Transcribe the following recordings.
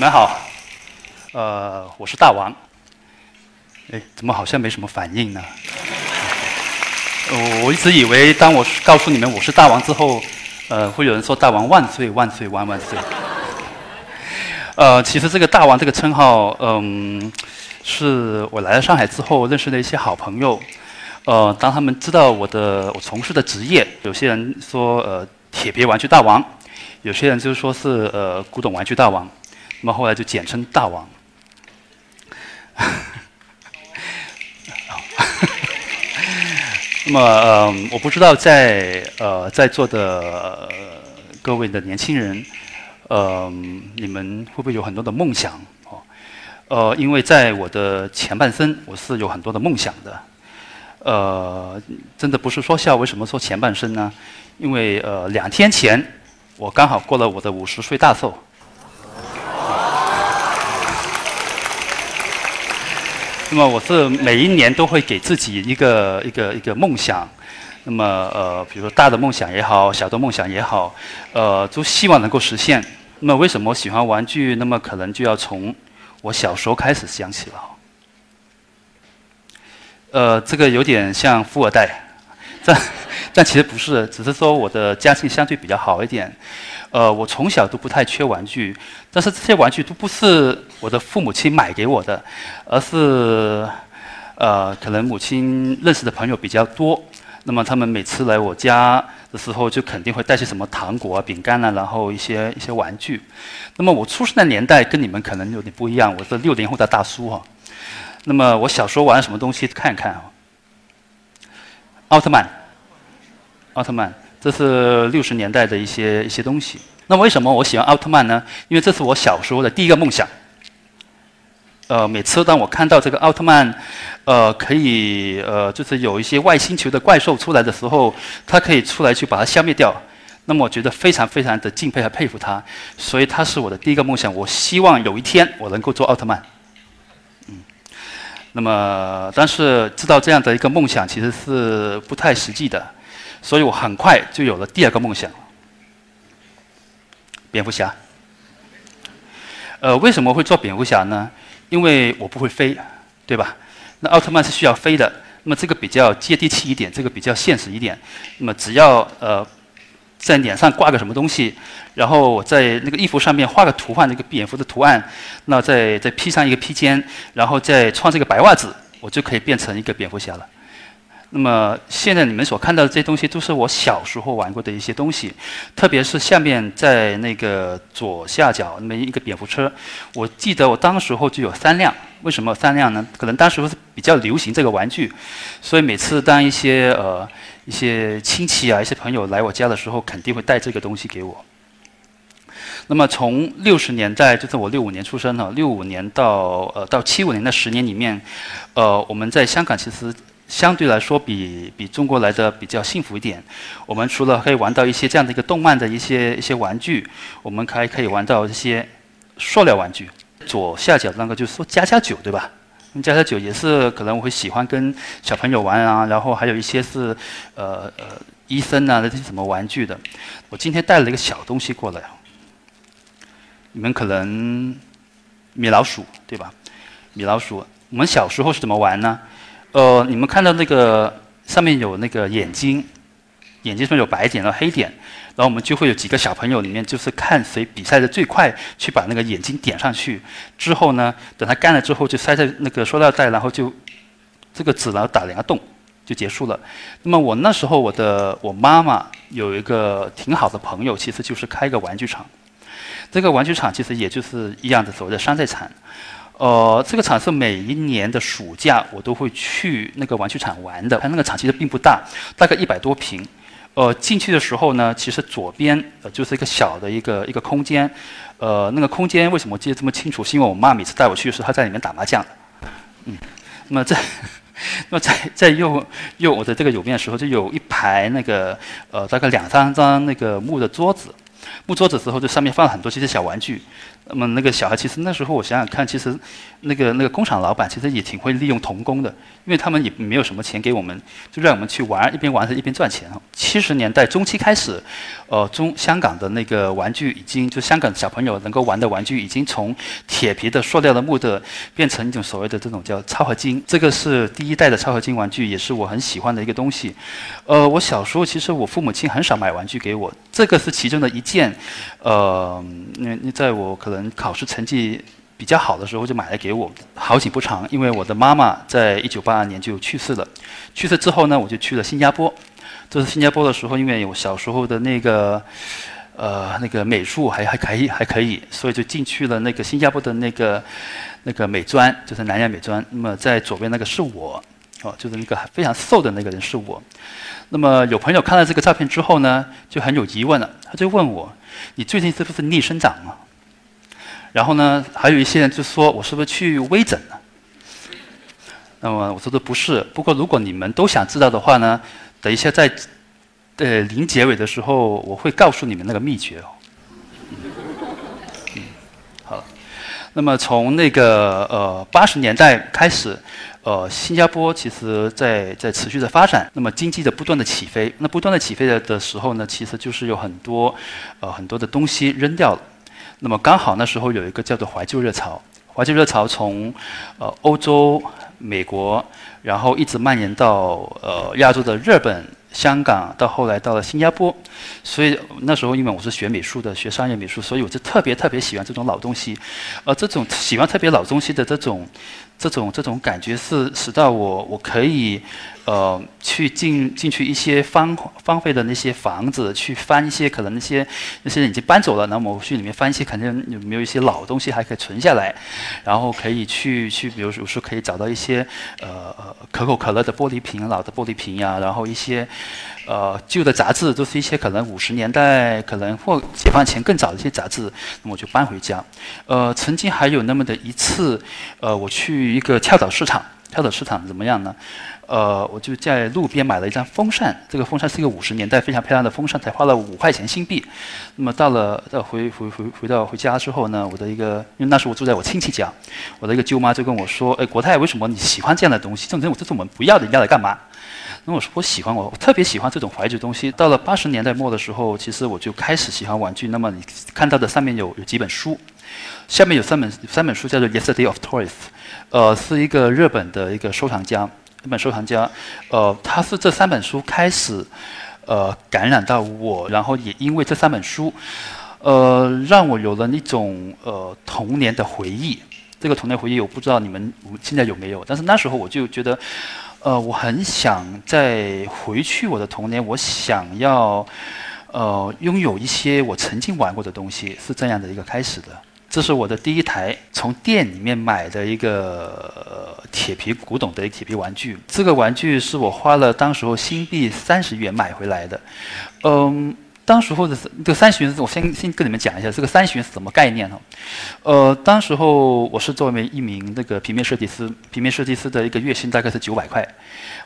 你们好，呃，我是大王。哎，怎么好像没什么反应呢？我我一直以为，当我告诉你们我是大王之后，呃，会有人说“大王万岁万岁万万岁”。呃，其实这个“大王”这个称号，嗯，是我来了上海之后认识的一些好朋友。呃，当他们知道我的我从事的职业，有些人说呃铁皮玩具大王，有些人就说是呃古董玩具大王，那么后来就简称大王。那么，呃，我不知道在呃在座的各位的年轻人，呃，你们会不会有很多的梦想？哦，呃，因为在我的前半生，我是有很多的梦想的。呃，真的不是说笑，为什么说前半生呢？因为呃，两天前我刚好过了我的五十岁大寿。那么我是每一年都会给自己一个一个一个梦想，那么呃，比如说大的梦想也好，小的梦想也好，呃，都希望能够实现。那么为什么喜欢玩具？那么可能就要从我小时候开始想起了。呃，这个有点像富二代，这但其实不是，只是说我的家境相对比较好一点。呃，我从小都不太缺玩具，但是这些玩具都不是我的父母亲买给我的，而是呃，可能母亲认识的朋友比较多，那么他们每次来我家的时候，就肯定会带些什么糖果啊、饼干啊，然后一些一些玩具。那么我出生的年代跟你们可能有点不一样，我是六零后的大叔哈。那么我小时候玩什么东西？看一看啊，奥特曼，奥特曼。这是六十年代的一些一些东西。那为什么我喜欢奥特曼呢？因为这是我小时候的第一个梦想。呃，每次当我看到这个奥特曼，呃，可以呃，就是有一些外星球的怪兽出来的时候，他可以出来去把它消灭掉。那么我觉得非常非常的敬佩和佩服他，所以他是我的第一个梦想。我希望有一天我能够做奥特曼。嗯。那么，但是知道这样的一个梦想其实是不太实际的。所以我很快就有了第二个梦想，蝙蝠侠。呃，为什么会做蝙蝠侠呢？因为我不会飞，对吧？那奥特曼是需要飞的，那么这个比较接地气一点，这个比较现实一点。那么只要呃在脸上挂个什么东西，然后我在那个衣服上面画个图案，那个蝙蝠的图案，那再再披上一个披肩，然后再穿这个白袜子，我就可以变成一个蝙蝠侠了。那么现在你们所看到的这些东西，都是我小时候玩过的一些东西，特别是下面在那个左下角那么一个蝙蝠车，我记得我当时候就有三辆。为什么三辆呢？可能当时候是比较流行这个玩具，所以每次当一些呃一些亲戚啊、一些朋友来我家的时候，肯定会带这个东西给我。那么从六十年代，就是我六五年出生的，六五年到呃到七五年的十年里面，呃我们在香港其实。相对来说，比比中国来的比较幸福一点。我们除了可以玩到一些这样的一个动漫的一些一些玩具，我们还可以玩到一些塑料玩具。左下角那个就是说家家酒，对吧？家家酒也是可能我会喜欢跟小朋友玩啊。然后还有一些是呃呃医生啊那些什么玩具的。我今天带了一个小东西过来，你们可能米老鼠对吧？米老鼠，我们小时候是怎么玩呢？呃，你们看到那个上面有那个眼睛，眼睛上面有白点和黑点，然后我们就会有几个小朋友里面，就是看谁比赛的最快，去把那个眼睛点上去。之后呢，等它干了之后，就塞在那个塑料袋，然后就这个纸然后打两个洞，就结束了。那么我那时候我的我妈妈有一个挺好的朋友，其实就是开一个玩具厂。这个玩具厂其实也就是一样的所谓的山寨厂。呃，这个厂是每一年的暑假我都会去那个玩具厂玩的。它那个厂其实并不大，大概一百多平。呃，进去的时候呢，其实左边呃就是一个小的一个一个空间。呃，那个空间为什么记得这么清楚？是因为我妈每次带我去的时候，她在里面打麻将。嗯，那么在 那么在 在右右我的这个右边的时候，就有一排那个呃大概两三张那个木的桌子。木桌子之后，这上面放了很多这些小玩具。那么那个小孩其实那时候我想想看，其实那个那个工厂老板其实也挺会利用童工的，因为他们也没有什么钱给我们，就让我们去玩，一边玩着一边赚钱。七十年代中期开始，呃，中香港的那个玩具已经就香港小朋友能够玩的玩具已经从铁皮的、塑料的、木的变成一种所谓的这种叫超合金。这个是第一代的超合金玩具，也是我很喜欢的一个东西。呃，我小时候其实我父母亲很少买玩具给我，这个是其中的一件。呃，那那在我可能考试成绩比较好的时候就买来给我。好景不长，因为我的妈妈在一九八二年就去世了。去世之后呢，我就去了新加坡。这是新加坡的时候，因为我小时候的那个呃那个美术还还可以还可以，所以就进去了那个新加坡的那个那个美专，就是南洋美专。那么在左边那个是我，哦，就是那个非常瘦的那个人是我。那么有朋友看到这个照片之后呢，就很有疑问了，他就问我。你最近是不是逆生长了？然后呢，还有一些人就说我是不是去微整了？那么我说的不是。不过如果你们都想知道的话呢，等一下在呃临结尾的时候，我会告诉你们那个秘诀哦。嗯，好。那么从那个呃八十年代开始。呃，新加坡其实在在持续的发展，那么经济的不断的起飞，那不断的起飞的的时候呢，其实就是有很多呃很多的东西扔掉了，那么刚好那时候有一个叫做怀旧热潮，怀旧热潮从呃欧洲、美国，然后一直蔓延到呃亚洲的日本。香港到后来到了新加坡，所以那时候因为我是学美术的，学商业美术，所以我就特别特别喜欢这种老东西，而这种喜欢特别老东西的这种这种这种感觉是使到我我可以。呃，去进进去一些荒荒废的那些房子，去翻一些可能那些那些人已经搬走了，那么我去里面翻一些，肯定有没有一些老东西还可以存下来，然后可以去去，比如说可以找到一些呃可口可乐的玻璃瓶，老的玻璃瓶呀，然后一些呃旧的杂志，都是一些可能五十年代可能或解放前更早的一些杂志，那么我就搬回家。呃，曾经还有那么的一次，呃，我去一个跳蚤市场，跳蚤市场怎么样呢？呃，我就在路边买了一张风扇，这个风扇是一个五十年代非常漂亮的风扇，才花了五块钱新币。那么到了到回回回回到回家之后呢，我的一个，因为那时候我住在我亲戚家，我的一个舅妈就跟我说：“哎，国泰，为什么你喜欢这样的东西？这种东西这是我们不要的，你要来干嘛？”那我说我喜欢，我特别喜欢这种怀旧东西。到了八十年代末的时候，其实我就开始喜欢玩具。那么你看到的上面有有几本书，下面有三本三本书叫做《Yesterday of Toys》，呃，是一个日本的一个收藏家。一本收藏家，呃，他是这三本书开始，呃，感染到我，然后也因为这三本书，呃，让我有了那种呃童年的回忆。这个童年回忆我不知道你们现在有没有，但是那时候我就觉得，呃，我很想再回去我的童年，我想要，呃，拥有一些我曾经玩过的东西，是这样的一个开始的。这是我的第一台从店里面买的一个铁皮古董的铁皮玩具。这个玩具是我花了当时候新币三十元买回来的，嗯。当时候的这个三十，我先先跟你们讲一下这个三十是什么概念呢？呃，当时候我是作为一名那个平面设计师，平面设计师的一个月薪大概是九百块，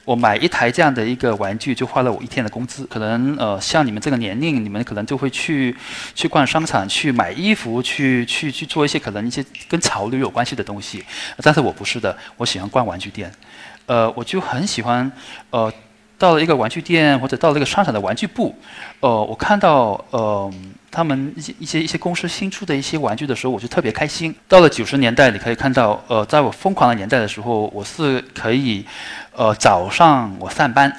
我买一台这样的一个玩具就花了我一天的工资。可能呃，像你们这个年龄，你们可能就会去去逛商场，去买衣服，去去去做一些可能一些跟潮流有关系的东西。但是我不是的，我喜欢逛玩具店，呃，我就很喜欢呃。到了一个玩具店，或者到了一个商场的玩具部，呃，我看到呃他们一些一些一些公司新出的一些玩具的时候，我就特别开心。到了九十年代，你可以看到，呃，在我疯狂的年代的时候，我是可以，呃，早上我上班，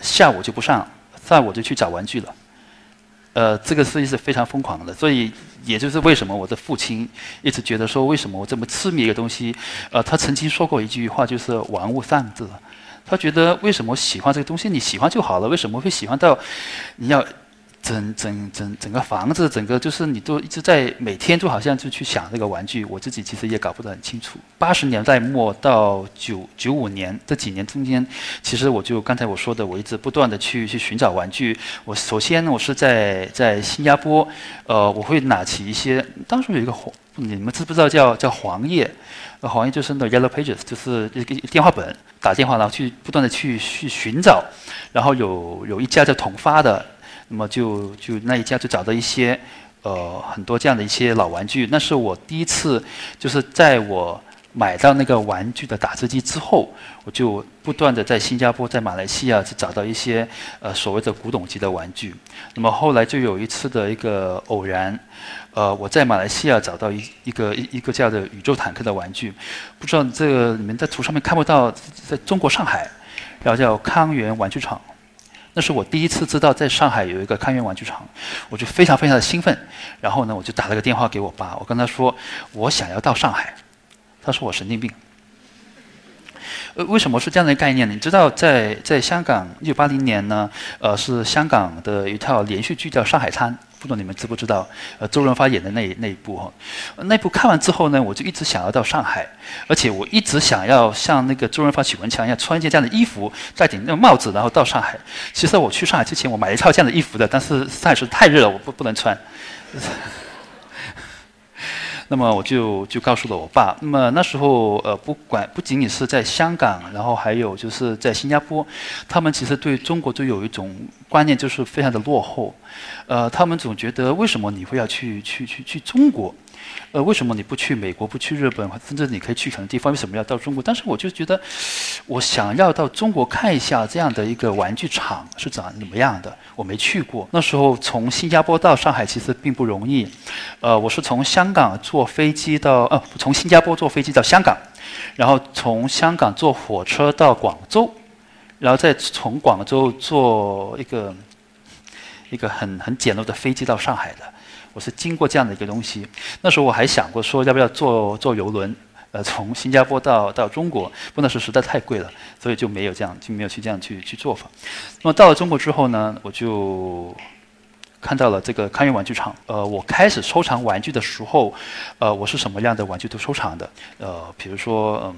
下午就不上，下午就去找玩具了。呃，这个事情是非常疯狂的，所以也就是为什么我的父亲一直觉得说，为什么我这么痴迷一个东西？呃，他曾经说过一句话，就是“玩物丧志”。他觉得为什么喜欢这个东西？你喜欢就好了，为什么会喜欢到你要整整整整个房子，整个就是你都一直在每天都好像就去想这个玩具？我自己其实也搞不得很清楚。八十年代末到九九五年这几年中间，其实我就刚才我说的，我一直不断的去去寻找玩具。我首先我是在在新加坡，呃，我会拿起一些，当时有一个黄，你们知不知道叫叫黄页呃？黄页就是那 Yellow Pages，就是一个电话本。打电话，然后去不断的去去寻找，然后有有一家叫同发的，那么就就那一家就找到一些呃很多这样的一些老玩具。那是我第一次，就是在我买到那个玩具的打字机之后，我就不断的在新加坡、在马来西亚去找到一些呃所谓的古董级的玩具。那么后来就有一次的一个偶然，呃，我在马来西亚找到一一个一一个叫做宇宙坦克的玩具，不知道这个你们在图上面看不到，在中国上海，然后叫康源玩具厂。那是我第一次知道在上海有一个康源玩具厂，我就非常非常的兴奋。然后呢，我就打了个电话给我爸，我跟他说我想要到上海。他说我神经病。为什么是这样的概念呢？你知道，在在香港，一九八零年呢，呃，是香港的一套连续剧叫《上海滩》。不懂你们知不知道？呃，周润发演的那那一部哈，那部看完之后呢，我就一直想要到上海，而且我一直想要像那个周润发、许文强一样，穿一件这样的衣服，戴顶那个帽子，然后到上海。其实我去上海之前，我买一套这样的衣服的，但是上海是太热了，我不不能穿。那么我就就告诉了我爸。那么那时候呃，不管不仅仅是在香港，然后还有就是在新加坡，他们其实对中国就有一种观念，就是非常的落后。呃，他们总觉得为什么你会要去去去去中国？呃，为什么你不去美国，不去日本，甚至你可以去很多地方？为什么要到中国？但是我就觉得，我想要到中国看一下这样的一个玩具厂是长怎么样的。我没去过。那时候从新加坡到上海其实并不容易。呃，我是从香港坐飞机到，呃，从新加坡坐飞机到香港，然后从香港坐火车到广州，然后再从广州坐一个一个很很简陋的飞机到上海的。我是经过这样的一个东西，那时候我还想过说要不要坐坐游轮，呃，从新加坡到到中国，不那时实在太贵了，所以就没有这样就没有去这样去去做法。那么到了中国之后呢，我就看到了这个康源玩具厂。呃，我开始收藏玩具的时候，呃，我是什么样的玩具都收藏的，呃，比如说嗯，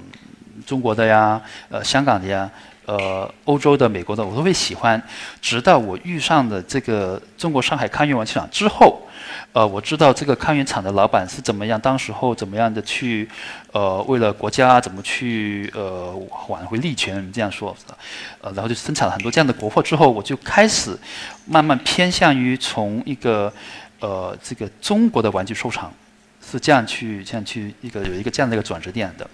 中国的呀，呃，香港的呀。呃，欧洲的、美国的，我都会喜欢。直到我遇上了这个中国上海康源玩具厂之后，呃，我知道这个康源厂的老板是怎么样，当时候怎么样的去，呃，为了国家怎么去呃挽回利权，这样说，呃，然后就生产了很多这样的国货。之后，我就开始慢慢偏向于从一个呃这个中国的玩具收藏，是这样去这样去一个有一个这样的一个转折点的。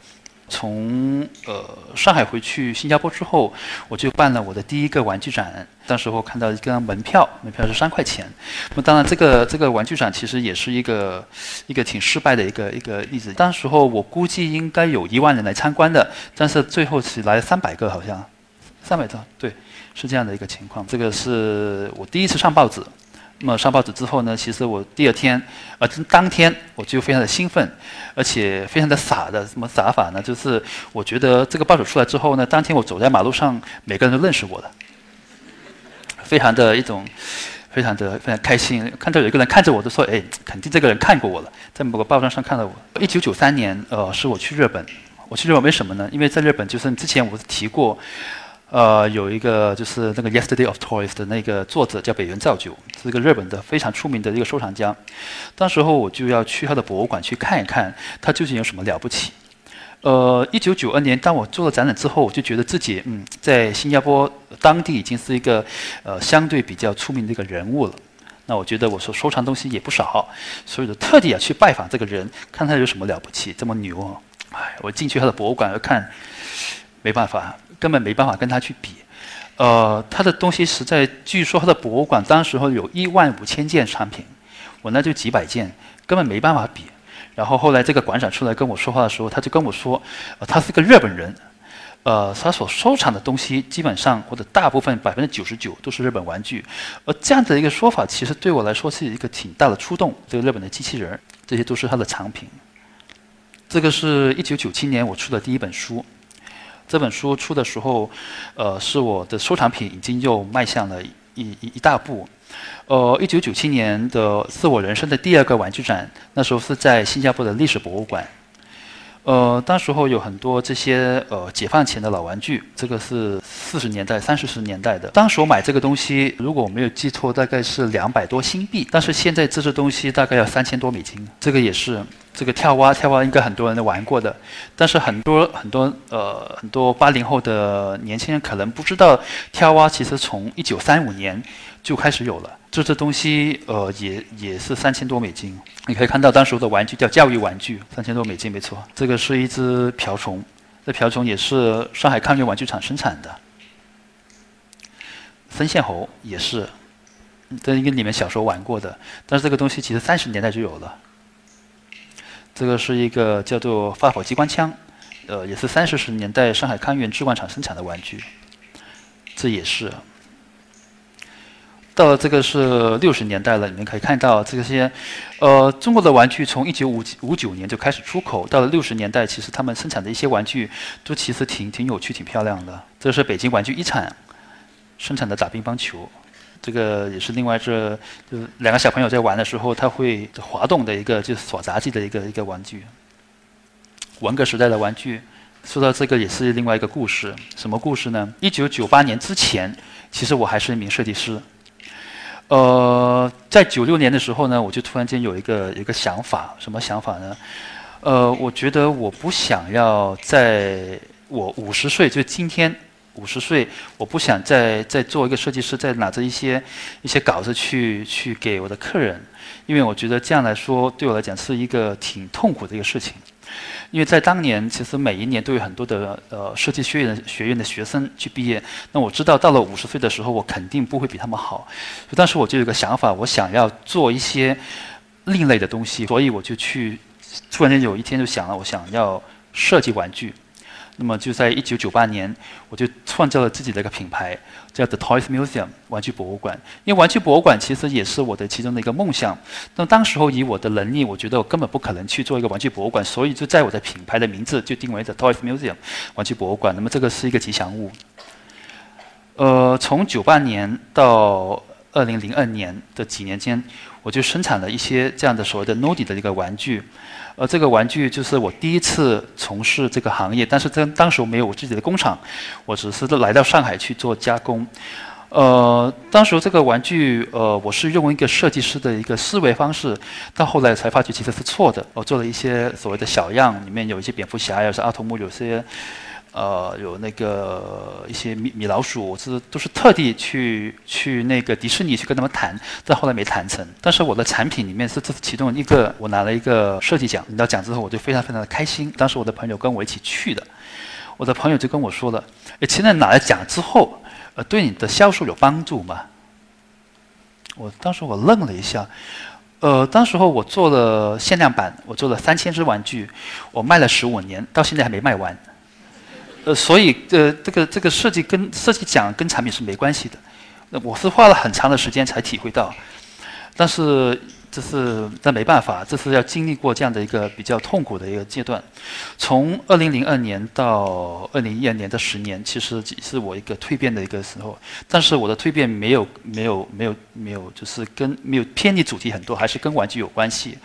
从呃上海回去新加坡之后，我就办了我的第一个玩具展。当时候看到一张门票，门票是三块钱。那当然，这个这个玩具展其实也是一个一个挺失败的一个一个例子。当时候我估计应该有一万人来参观的，但是最后只来三百个，好像三百张，对，是这样的一个情况。这个是我第一次上报纸。那么上报纸之后呢，其实我第二天，呃，当天我就非常的兴奋，而且非常的傻的，什么傻法呢？就是我觉得这个报纸出来之后呢，当天我走在马路上，每个人都认识我了，非常的一种，非常的非常开心。看到有一个人看着我，都说：“哎，肯定这个人看过我了，在某个报章上看到我。”一九九三年，呃，是我去日本，我去日本为什么呢？因为在日本，就是之前我提过。呃，有一个就是那个《Yesterday of Toys》的那个作者叫北原造久，是一个日本的非常出名的一个收藏家。当时候我就要去他的博物馆去看一看，他究竟有什么了不起。呃，一九九二年，当我做了展览之后，我就觉得自己嗯，在新加坡当地已经是一个呃相对比较出名的一个人物了。那我觉得我所收藏东西也不少，所以就特地要去拜访这个人，看他有什么了不起，这么牛啊！哎，我进去他的博物馆要看，没办法。根本没办法跟他去比，呃，他的东西实在，据说他的博物馆当时候有一万五千件产品，我那就几百件，根本没办法比。然后后来这个馆长出来跟我说话的时候，他就跟我说，呃，他是个日本人，呃，他所收藏的东西基本上或者大部分百分之九十九都是日本玩具，而这样的一个说法其实对我来说是一个挺大的触动。这个日本的机器人，这些都是他的藏品。这个是一九九七年我出的第一本书。这本书出的时候，呃，是我的收藏品已经又迈向了一一一大步。呃，一九九七年的是我人生的第二个玩具展，那时候是在新加坡的历史博物馆。呃，当时候有很多这些呃解放前的老玩具，这个是四十年代、三四十年代的。当时我买这个东西，如果我没有记错，大概是两百多新币。但是现在这只东西大概要三千多美金。这个也是。这个跳蛙，跳蛙应该很多人都玩过的，但是很多很多呃很多八零后的年轻人可能不知道，跳蛙其实从一九三五年就开始有了。这这东西呃也也是三千多美金。你可以看到当时的玩具叫教育玩具，三千多美金没错。这个是一只瓢虫，这瓢虫也是上海康源玩具厂生产的。分线猴也是，这应该你们小时候玩过的，但是这个东西其实三十年代就有了。这个是一个叫做发火机关枪，呃，也是三四十年代上海康源制罐厂生产的玩具。这也是。到了这个是六十年代了，你们可以看到这些，呃，中国的玩具从一九五五九年就开始出口，到了六十年代，其实他们生产的一些玩具都其实挺挺有趣、挺漂亮的。这是北京玩具一厂。生产的打乒乓球，这个也是另外这就是两个小朋友在玩的时候，他会滑动的一个就是锁杂技的一个一个玩具。文革时代的玩具，说到这个也是另外一个故事。什么故事呢？一九九八年之前，其实我还是一名设计师。呃，在九六年的时候呢，我就突然间有一个一个想法，什么想法呢？呃，我觉得我不想要在我五十岁，就今天。五十岁，我不想再再做一个设计师，再拿着一些一些稿子去去给我的客人，因为我觉得这样来说对我来讲是一个挺痛苦的一个事情。因为在当年，其实每一年都有很多的呃设计学院学院的学生去毕业，那我知道到了五十岁的时候，我肯定不会比他们好。当时我就有个想法，我想要做一些另类的东西，所以我就去突然间有一天就想了，我想要设计玩具。那么就在一九九八年，我就创造了自己的一个品牌，叫 The Toys Museum 玩具博物馆。因为玩具博物馆其实也是我的其中的一个梦想。那当时候以我的能力，我觉得我根本不可能去做一个玩具博物馆，所以就在我的品牌的名字就定为 The Toys Museum 玩具博物馆。那么这个是一个吉祥物。呃，从九八年到二零零二年的几年间，我就生产了一些这样的所谓的 Nodi 的一个玩具。呃，这个玩具就是我第一次从事这个行业，但是在当时我没有我自己的工厂，我只是来到上海去做加工。呃，当时这个玩具，呃，我是用一个设计师的一个思维方式，到后来才发觉其实是错的。我做了一些所谓的小样，里面有一些蝙蝠侠，有些阿童木，有些。呃，有那个一些米米老鼠，是都是特地去去那个迪士尼去跟他们谈，但后来没谈成。但是我的产品里面是这其中一个，我拿了一个设计奖。拿到奖之后，我就非常非常的开心。当时我的朋友跟我一起去的，我的朋友就跟我说了：“哎，现在拿了奖之后，呃，对你的销售有帮助吗？”我当时我愣了一下，呃，当时候我做了限量版，我做了三千只玩具，我卖了十五年，到现在还没卖完。呃，所以呃，这个这个设计跟设计奖跟产品是没关系的。那我是花了很长的时间才体会到，但是。这是，但没办法，这是要经历过这样的一个比较痛苦的一个阶段。从二零零二年到二零一二年的十年，其实是我一个蜕变的一个时候。但是我的蜕变没有没有没有没有，就是跟没有偏离主题很多，还是跟玩具有关系。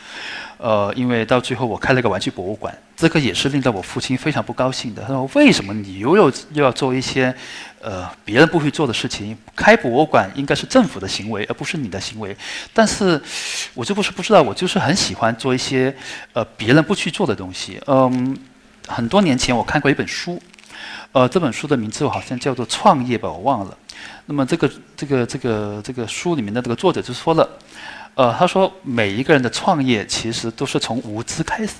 呃，因为到最后我开了个玩具博物馆，这个也是令到我父亲非常不高兴的。他说：“为什么你又又又要做一些？”呃，别人不会做的事情，开博物馆应该是政府的行为，而不是你的行为。但是，我就不是不知道，我就是很喜欢做一些呃别人不去做的东西。嗯，很多年前我看过一本书，呃，这本书的名字我好像叫做《创业》吧，我忘了。那么这个这个这个这个书里面的这个作者就说了，呃，他说每一个人的创业其实都是从无知开始。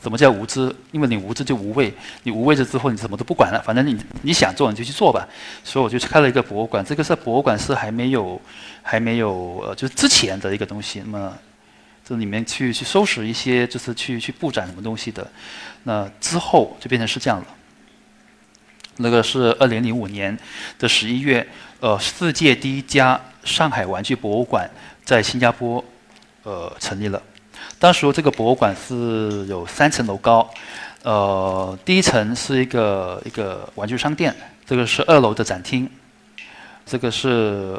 怎么叫无知？因为你无知就无畏，你无畏了之后，你什么都不管了，反正你你想做你就去做吧。所以我就去开了一个博物馆，这个是博物馆是还没有还没有呃，就是之前的一个东西。那么这里面去去收拾一些，就是去去布展什么东西的。那之后就变成是这样了。那个是二零零五年的十一月，呃，世界第一家上海玩具博物馆在新加坡呃成立了。当时这个博物馆是有三层楼高，呃，第一层是一个一个玩具商店，这个是二楼的展厅，这个是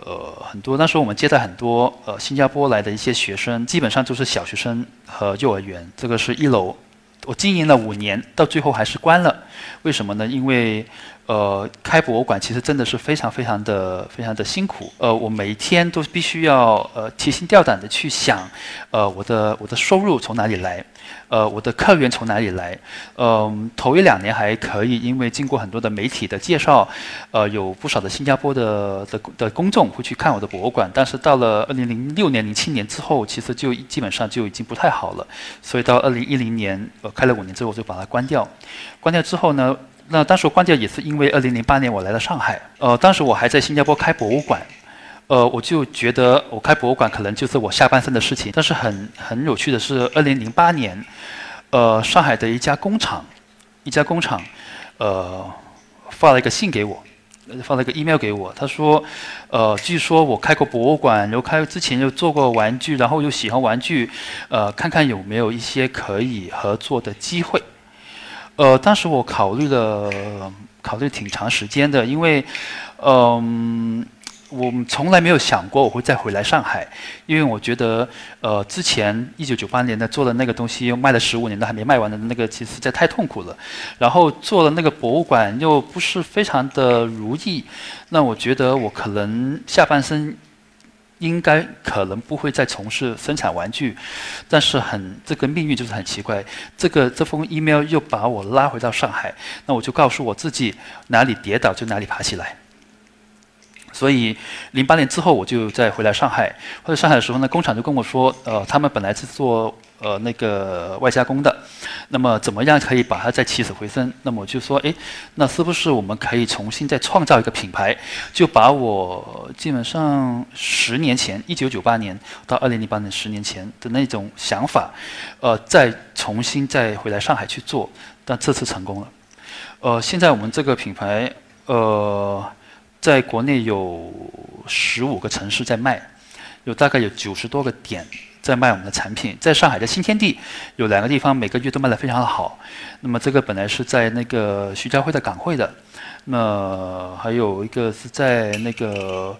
呃很多。那时候我们接待很多呃新加坡来的一些学生，基本上都是小学生和幼儿园。这个是一楼，我经营了五年，到最后还是关了。为什么呢？因为呃，开博物馆其实真的是非常非常的非常的辛苦。呃，我每一天都必须要呃提心吊胆的去想，呃，我的我的收入从哪里来，呃，我的客源从哪里来。嗯，头一两年还可以，因为经过很多的媒体的介绍，呃，有不少的新加坡的的的公众会去看我的博物馆。但是到了二零零六年、零七年之后，其实就基本上就已经不太好了。所以到二零一零年，呃，开了五年之后我就把它关掉。关掉之后呢？那当时关掉也是因为二零零八年我来了上海，呃，当时我还在新加坡开博物馆，呃，我就觉得我开博物馆可能就是我下半生的事情。但是很很有趣的是，二零零八年，呃，上海的一家工厂，一家工厂，呃，发了一个信给我，发了一个 email 给我，他说，呃，据说我开过博物馆，然后开之前又做过玩具，然后又喜欢玩具，呃，看看有没有一些可以合作的机会。呃，当时我考虑了，考虑挺长时间的，因为，嗯，我从来没有想过我会再回来上海，因为我觉得，呃，之前一九九八年的做的那个东西，又卖了十五年都还没卖完的那个，其实在太痛苦了。然后做了那个博物馆又不是非常的如意，那我觉得我可能下半生。应该可能不会再从事生产玩具，但是很这个命运就是很奇怪。这个这封 email 又把我拉回到上海，那我就告诉我自己，哪里跌倒就哪里爬起来。所以，零八年之后我就再回来上海。回来上海的时候呢，工厂就跟我说，呃，他们本来是做呃那个外加工的，那么怎么样可以把它再起死回生？那么我就说，哎，那是不是我们可以重新再创造一个品牌？就把我基本上十年前，一九九八年到二零零八年十年前的那种想法，呃，再重新再回来上海去做。但这次成功了。呃，现在我们这个品牌，呃。在国内有十五个城市在卖，有大概有九十多个点在卖我们的产品。在上海的新天地有两个地方，每个月都卖得非常的好。那么这个本来是在那个徐家汇的港汇的，那还有一个是在那个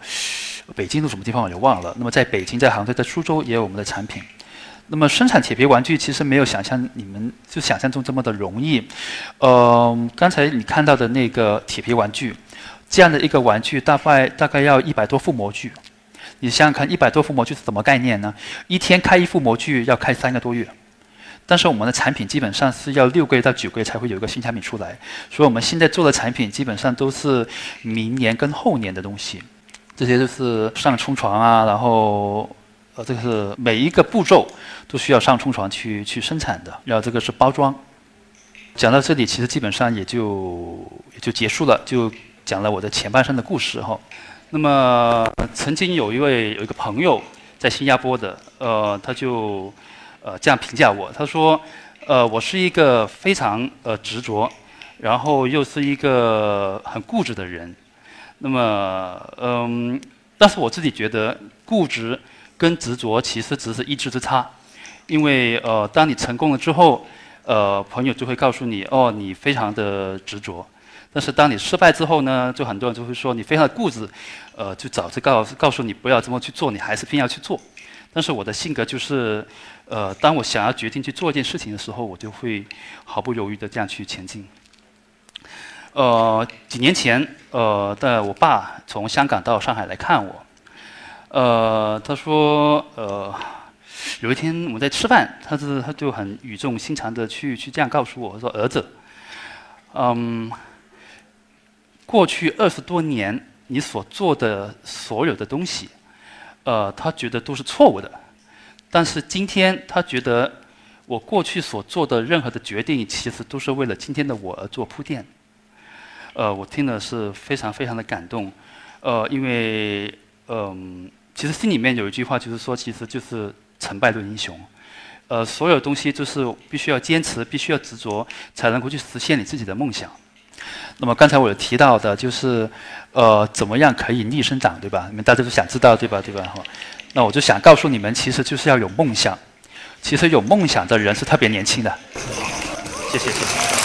北京的什么地方我就忘了。那么在北京、在杭州、在苏州也有我们的产品。那么生产铁皮玩具其实没有想象你们就想象中这么的容易。呃，刚才你看到的那个铁皮玩具。这样的一个玩具大概大概要一百多副模具，你想想看，一百多副模具是什么概念呢？一天开一副模具要开三个多月，但是我们的产品基本上是要六个月到九个月才会有一个新产品出来，所以我们现在做的产品基本上都是明年跟后年的东西，这些都是上冲床啊，然后呃这个是每一个步骤都需要上冲床去去生产的，然后这个是包装。讲到这里，其实基本上也就也就结束了，就。讲了我的前半生的故事哈，那么曾经有一位有一个朋友在新加坡的，呃，他就呃这样评价我，他说，呃，我是一个非常呃执着，然后又是一个很固执的人，那么嗯，但是我自己觉得固执跟执着其实只是一字之差，因为呃，当你成功了之后，呃，朋友就会告诉你，哦，你非常的执着。但是当你失败之后呢，就很多人就会说你非常的固执，呃，就早就告告诉你不要这么去做，你还是偏要去做。但是我的性格就是，呃，当我想要决定去做一件事情的时候，我就会毫不犹豫的这样去前进。呃，几年前，呃，的我爸从香港到上海来看我，呃，他说，呃，有一天我们在吃饭，他是他就很语重心长的去去这样告诉我说，儿子，嗯。过去二十多年，你所做的所有的东西，呃，他觉得都是错误的。但是今天，他觉得我过去所做的任何的决定，其实都是为了今天的我而做铺垫。呃，我听的是非常非常的感动。呃，因为，嗯，其实心里面有一句话，就是说，其实就是成败论英雄。呃，所有东西就是必须要坚持，必须要执着，才能够去实现你自己的梦想。那么刚才我有提到的，就是，呃，怎么样可以逆生长，对吧？你们大家都想知道，对吧？对吧？哈，那我就想告诉你们，其实就是要有梦想。其实有梦想的人是特别年轻的。谢谢，谢谢。